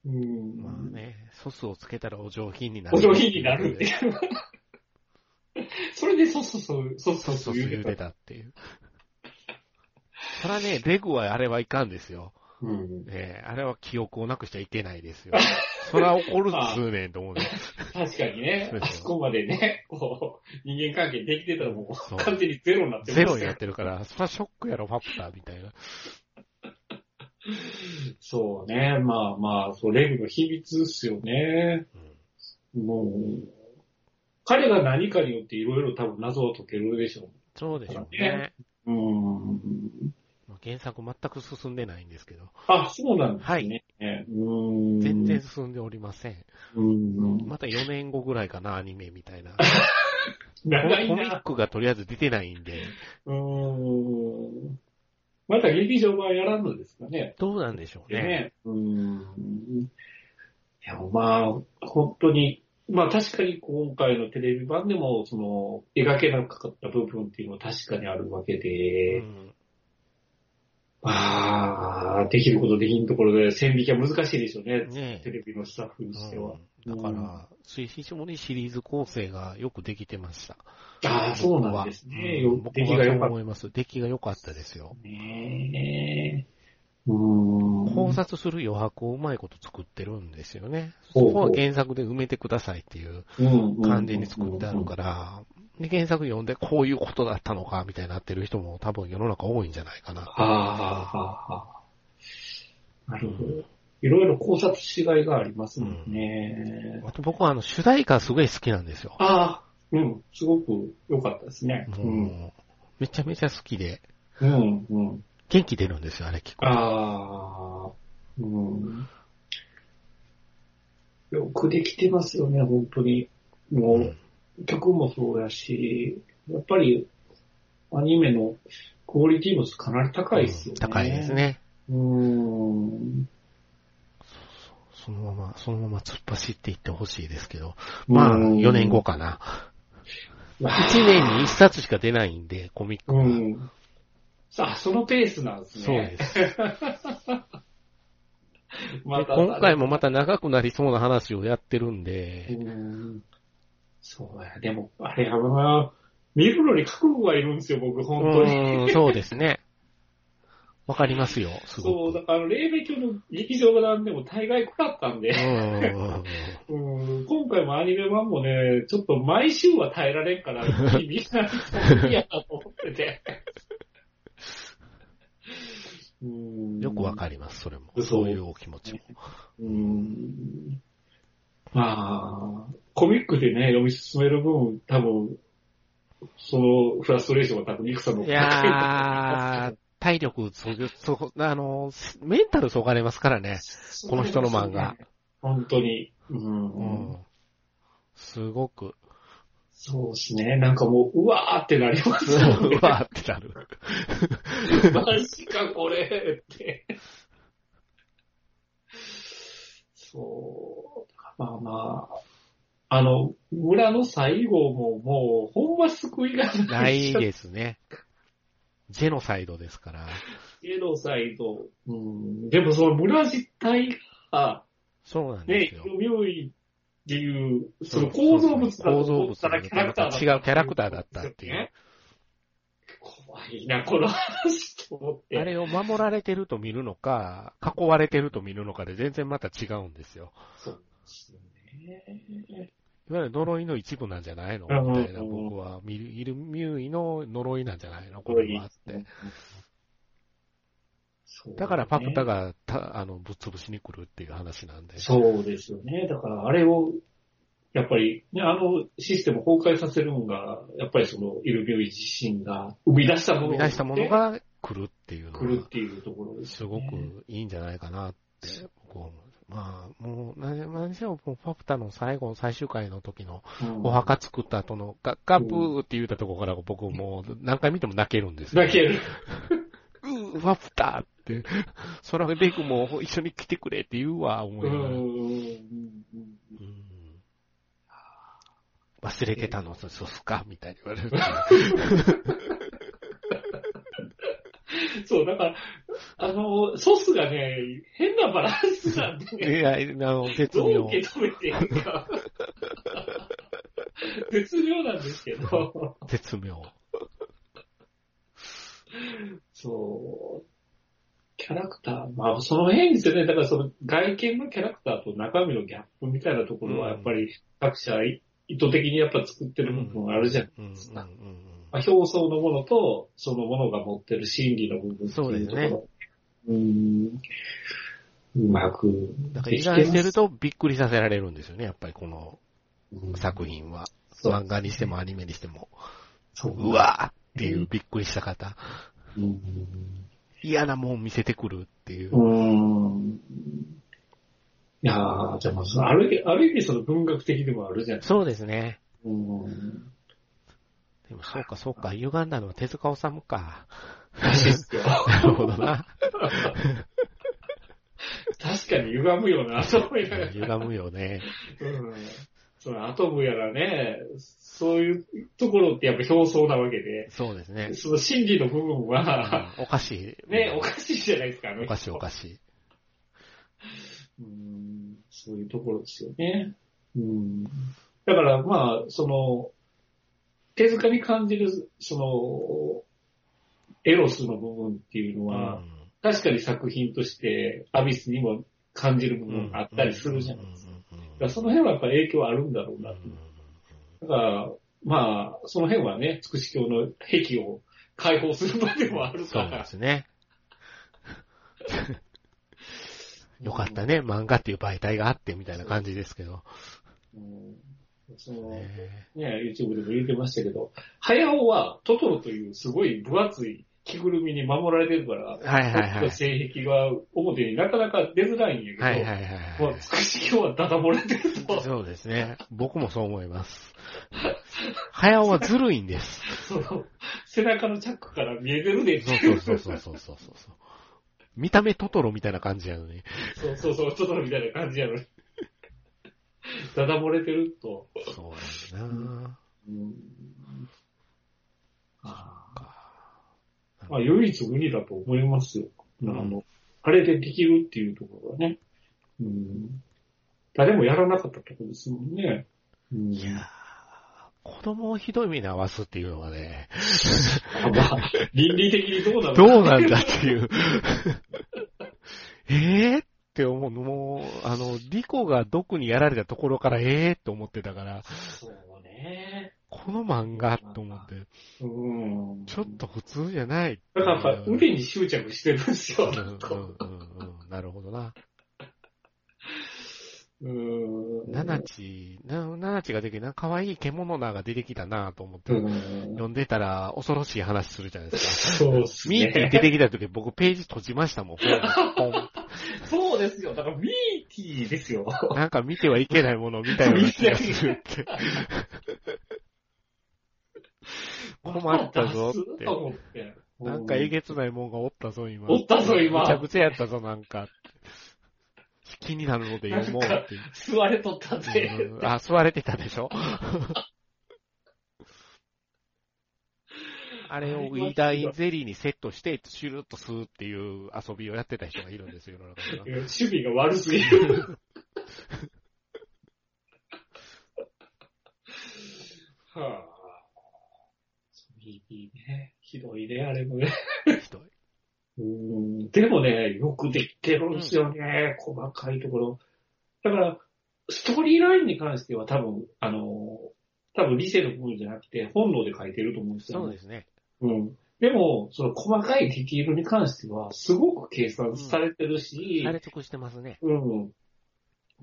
うんまあね、ソスをつけたらお上品になる。お上品になるっていう。それでそうそうそう、そうそうそうそそうう言うてた。言うてたっていう。そらね、レグはあれはいかんですよ。うん。ええあれは記憶をなくしちゃいけないですよ。そら怒るっつうねんと思うね。確かにねそう、あそこまでね、こう、人間関係できてたらもそうう完全にゼロになってますよゼロになってるから、そらショックやろ、ファプターみたいな。そうね、まあまあ、そう、レグの秘密っすよね。うんもう、彼が何かによっていろいろ多分謎を解けるでしょそうでしょうねね。う。うん。まあ原作全く進んでないんですけど、あ、そうなんですね。はいうん。全然進んでおりません。うん。また4年後ぐらいかな、アニメみたいな。長いコミッな。クがとりあえず出てないんで、うん。また劇場版やらんのですかね。どうなんでしょうね。ね。うん。いや、まあ、本当に、まあ確かに今回のテレビ版でも、その、描けなかった部分っていうのは確かにあるわけで、うんまあ、できることできんところで線引きは難しいでしょうね。ねテレビのスタッフにしては。うんだから、非常にシリーズ構成がよくできてました。ああ、そうなんですね。ようん出来が良かっ思います。出来が良かったですよ。たね。うーん。考察する余白をうまいこと作ってるんですよね。そうこは原作で埋めてくださいっていう感じに作ってあるから、で原作読んでこういうことだったのかみたいになってる人も多分世の中多いんじゃないかな。はあ、はあ、はあ。なるほど。いろいろ考察しがいがありますもんね。あと僕はあの主題歌すごい好きなんですよ。ああ、うん、すごく良かったですね。うん。めちゃめちゃ好きで、うん、うん。元気出るんですよ、あれ聞くと。ああ、うん。よくできてますよね、本当に。もう、うん曲もそうやし、やっぱり、アニメのクオリティもかなり高いですよね。高いです。ね。うん。そのまま、そのまま突っ走っていってほしいですけど。まあ、4年後かな。1年に1冊しか出ないんで、コミックうは。ん。さあ、そのペースなんですそうね。です。まで今回もまた長くなりそうな話をやってるんうで、ん。そうや、でも、あれやな、見るのに覚悟がいるんですよ、僕、本当に。うん、そうですね。わかりますよ、すそう。だから、黎明教の劇場版でも大概濃かったんで、うんうん、今回もアニメ版もね、ちょっと毎週は耐えられんから、見ないと嫌だと思ってて。うんよくわかります、それも。そうそういうお気持ちも。うんまあ、コミックでね、読み進める分、多分、そのフラストレーションは多分、リクさんのいやー、体力、そう、そう、あの、メンタルそがれますからね。この人の漫画。本当に。う。うんん。すごく。そうですね。なんかもう、うわーってなりますうよね。わーってなる。マジか、これって。そう。まあまあ、あの、村の最後ももう、ほんま救いがなないい。ですね。ジェノサイドですから。ゲノサイド。うん。でもその村自体が、そうなんでねすよ。、妙いっていう、その構造物だと構造物思ったらキャラクターだった。違うキャラクターだったっていう。怖いな、この話と思って。あれを守られてると見るのか、囲われてると見るのかで全然また違うんですよ。そうですよね。いわゆる呪いの一部なんじゃないの？うんみたいな、僕は、ミルイルミューイの呪いなんじゃないの？これはあって。だからパプタが、た、あの、ぶっ潰しに来るっていう話なんで。そうですよね。だからあれを、やっぱり、ね、あのシステムを崩壊させるのが、やっぱりそのイルビオイ自身が生み出したもの生み出したものが来るっていうの来るっは、ていうところですね。ごくいいんじゃないかなって、僕は思う。まあ、もう、何何しろ、もうパプタの最後、最終回の時の、うんお墓作った後の、ガッガブーって言ったところから僕もう何回見ても泣けるんですよ。だける。うー、パプタって、そらベグも一緒に来てくれって言うわ、思ういながら。忘れてたの、そうそうっすかみたいに言われる。そう、だから、あの、ソースがね、変なバランスなんで ね、いや、あの、絶どう妙。受け止めていいか。絶妙なんですけど、絶妙。そう。キャラクター、まあその辺ですよね。だからその外見のキャラクターと中身のギャップみたいなところは、やっぱり各社意図的にやっぱ作ってる部分があるじゃないうんうんですか。うんまあ、表層のものと、そのものが持ってる心理の部分っていうところ。そうですねうーん。うまくだから意できてます。外してるとびっくりさせられるんですよね、やっぱりこのうん作。品は。そう漫画にしてもアニメにしても。そううわーっていうびっくりした方。うん。嫌なもん見せてくるっていうう。ーん。いやー、じゃあまある意味、ある意味その文学的でもあるじゃないですか。そうですね。うん。でもそうかそうか、歪んだのは手塚治虫か。らしいっすよ。なるほどな。確かに歪むよな、そういう。歪むよね。うん。そのアトムやらね、そういうところってやっぱ表層なわけで、そうですね。その心理の部分は、うんおかしい。ね、おかしいじゃないですか、あの人おかしいおかしい。うんそういうところですよね。うん。だからまあ、その、手塚に感じる、その、エロスの部分っていうのは、確かに作品として、アビスにも感じる部分があったりするじゃないですか。だからその辺はやっぱ影響あるんだろうなと。だから、まあ、その辺はね、つくし教の壁を解放する場でもあるそうでから。すね。よかったね、漫画っていう媒体があってみたいな感じですけど。うんその、ねね、YouTube でも言ってましたけど、早尾はトトロというすごい分厚い着ぐるみに守られてるから、はいはいはい。性癖が表になかなか出づらいんやけど、はいはいはいまあ、はい。つくし今日はダダ漏れてると、そうですね。僕もそう思います。早尾はずるいんです。その、背中のチャックから見えてるで。そうそうそうそうそうそう。見た目トトロみたいな感じやのに。そうそうそう、トトロみたいな感じやのに。ダダ漏れてると。そうやんなうんあかーまあ、唯一無二だと思いますよ。んあの、あれでできるっていうところがね。うん、誰もやらなかったところですもんね。うん、いやー、子供をひどい目に遭わすっていうのはね、まあ、倫理的にどうなのどうなんだっていう。えーって思う。もう、あの、リコが毒にやられたところからえーって思ってたから、そうね。この漫画と思って、うん。ちょっと普通じゃない。だからやっぱ腕に執着してるんですよ。うんうんうんうん。なるほどな。うん。ナナチ、なナナチが出てきた、可愛い獣なが出てきたなと思って、うん。読んでたら恐ろしい話するじゃないですか。そうっすミーティーね。出てきた時僕ページ閉じましたもん。そうですよ。だからミーティーですよ。なんか見てはいけないものを見たような気がするって。困ったぞって。なんかえげつないもんがおったぞ、今。おったぞ今めちゃくちゃやったぞ、なんか。気になるので読もうっていう。座れとったぜ。うんあ、座れてたでしょ？あれをウィダインゼリーにセットして、シュルッと吸うっていう遊びをやってた人がいるんですよ、世の中には。守備が悪すぎる。はあ。いいね。ひどいね、あれもね。ひどい。うんでもね、よくできてるんですよね、細かいところ。だから、ストーリーラインに関しては多分、あの、多分理性の部分じゃなくて本能で書いてると思うんですよ、そうですね。うん。でも、その細かいディティールに関しては、すごく計算されてるし、慣れ尽くしてますね。うん。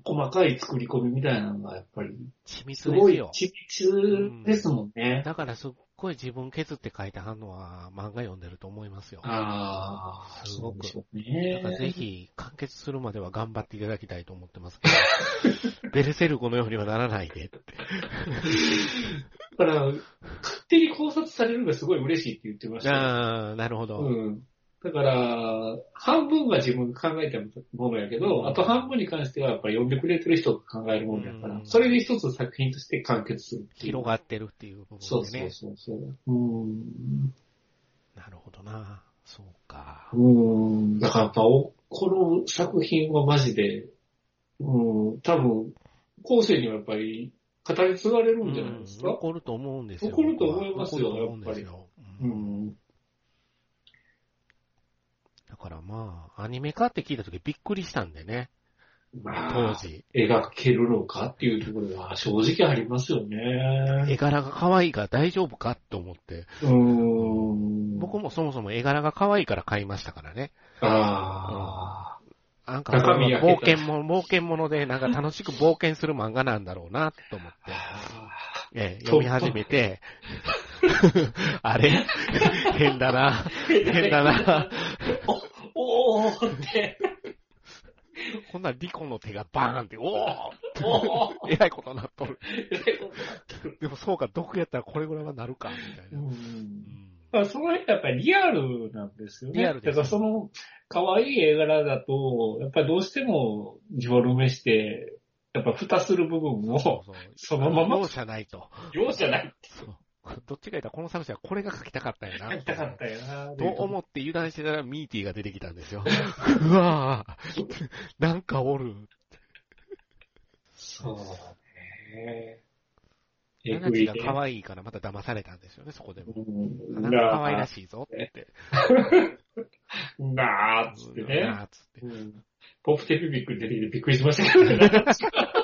細かい作り込みみたいなのがやっぱり、緻密すごいですよ。緻密ですもんね。だからすっごい自分削って書いてはんのは漫画読んでると思いますよ。ああ、すごくね。からぜひ完結するまでは頑張っていただきたいと思ってますけど、ベルセルクのようにはならないでって。だから、勝手に考察されるのがすごい嬉しいって言ってましたよ。ああ、なるほど。うん。だから、半分が自分が考えたものやけど、うんあと半分に関してはやっぱり読んでくれてる人が考えるものやから、うんそれで一つ作品として完結するっていう。広がってるっていう部分でね。そうそうそうそう。うん。なるほどな。そうか。うん。だからやっぱ、おこの作品はマジで、うん、多分、後世にはやっぱり語り継がれるんじゃないですか？うん残ると思うんですよ。残ると思いますよ残ると思うんですよ。ううんん。だからまあ、アニメ化って聞いたときびっくりしたんでね。まあ、当時。描けるのかっていうところは正直ありますよね。絵柄が可愛いから大丈夫かって思って。うーん。僕もそもそも絵柄が可愛いから買いましたからね。あなんか、冒険も、冒険者で、なんか楽しく冒険する漫画なんだろうな、と思って、あ。ええ、読み始めて、あれ？変だな、変だな。お、おーって、こんなリコの手がバーンって、おーおーえらいことになっとる。えらいことになってるでもそうか、毒やったらこれぐらいはなるか、みたいな。うんうんまあ、その辺やっぱりリアルなんですよね。リアルですだからその、可愛い絵柄だと、やっぱりどうしても自分埋めして、やっぱ蓋する部分も、そのまま容赦ないと。容赦ないってそう。どっちか言ったらこの作者はこれが書きたかったんやな。書きたかったよな。と思って油断してたらミーティーが出てきたんですよ。うわぁ、なんかおる。そうね。ナナチが可愛いからまた騙されたんですよね、そこでも。うんなんか可愛らしいぞって。なーっつってね。なあつって。うんポップテピピックに出てきてびっくりしましたけどね。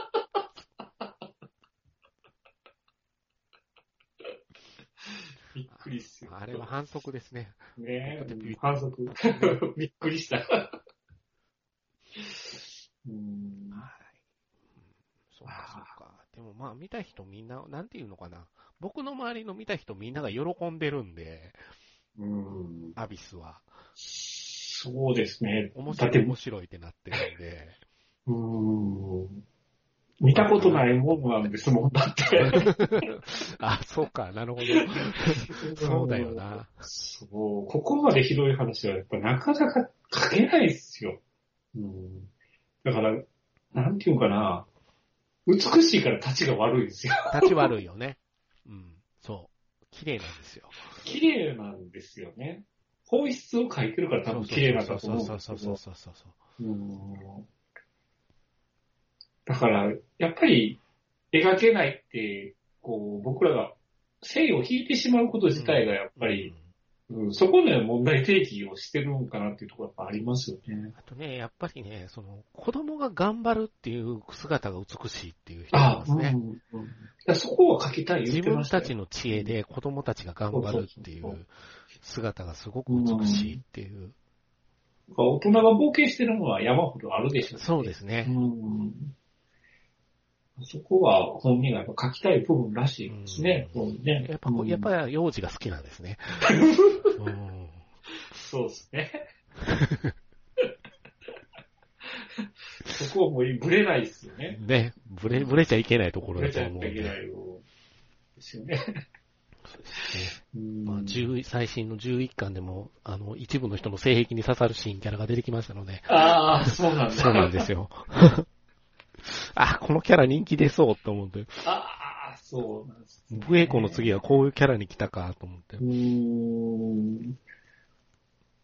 びっくりっすよ。あれは反則ですね。ねポップテピピック反則。びっくりした。うんはい。そうか、そうか。でもまあ見た人みんな、なんていうのかな。僕の周りの見た人みんなが喜んでるんで、うん。アビスは。そうですね。面白い、面白いってなってるんで。うん。見たことないもんなんですもん、だって。あ、そうか、なるほど。そうだよな。そう、ここまでひどい話はやっぱなかなか書けないですよ。うん。だから、なんていうのかな。美しいから立ちが悪いですよ。立ち悪いよね。うん、そう。綺麗なんですよ。綺麗なんですよね。本質を書いてるから多分綺麗なんだと思うそうけど。そうそうそうそう。うんだから、やっぱり描けないって、こう、僕らが線を引いてしまうこと自体がやっぱり、うん、そこで問題提起をしてるんかなっていうところやっぱありますよね。あとね、やっぱりね、その、子供が頑張るっていう姿が美しいっていう人がいますね。うんうん、そこは書きたい言自分たちの知恵で子供たちが頑張るっていそう姿がすごく美しいっていう。大人が冒険してるのは山ほどあるでしょう、そうですね。うん。そこは本人がやっぱ書きたい部分らしいですね。うんねやっぱこう、うんやっぱ幼児が好きなんですね。うんそうですね。そこはもうブレないですよね。ね、ぶれ、ぶれちゃいけないところブレちゃだと思うんで。いけないよ。ですよね。そうですね。うんまあ、10最新の11巻でも、あの、一部の人の性癖に刺さる新キャラが出てきましたので、ああ、そうなんだ。そうなんですよ。あ、このキャラ人気出そうと思って、ああ、そうなんです、ね。ブエコの次はこういうキャラに来たかと思ってう。ーん。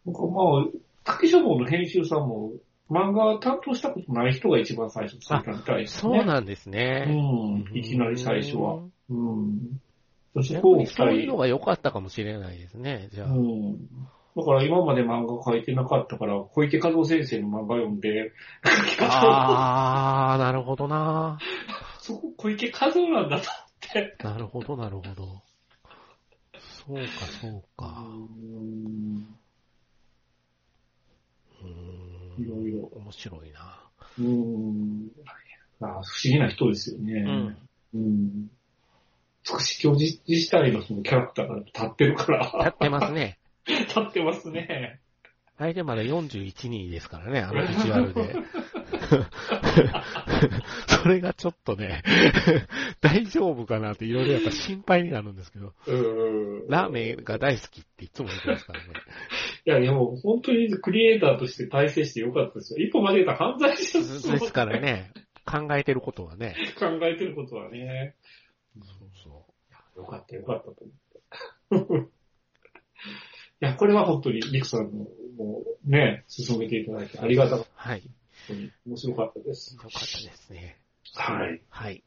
僕はまあ、竹書房の編集さんも、漫画担当したことない人が一番最初ついたみたいですね。そうなんですね。うん。いきなり最初は。うん。そして逆こうそういうの人。が良かったかもしれないですね、じゃあ。うん。だから今まで漫画描いてなかったから、小池和夫先生の漫画読んで、書き方を、あー、なるほどな そこ小池和夫なんだと思って。なるほど、なるほど。そうか、そうか。うんいろいろ面白いな。うん。あ不思議な人ですよね。うん。うん。つくし教自自体のそのキャラクターが立ってるから。やってますね。立ってますね。あれでまだ41人ですからね、あの ビジュアルで。それがちょっとね、大丈夫かなっていろいろやっぱ心配になるんですけど、うん。ラーメンが大好きっていつも言ってますからね。いや、でも本当にクリエイターとして大成してよかったですよ。一歩間違えたら犯罪者ですからね、考えてることはね。考えてることはね。そうそよかったよかったと思って。いや、これは本当にリクさんの、もうね、進めていただいてありがたかっう。はい。た。本当に面白かったです。よかったですね。はい。はい。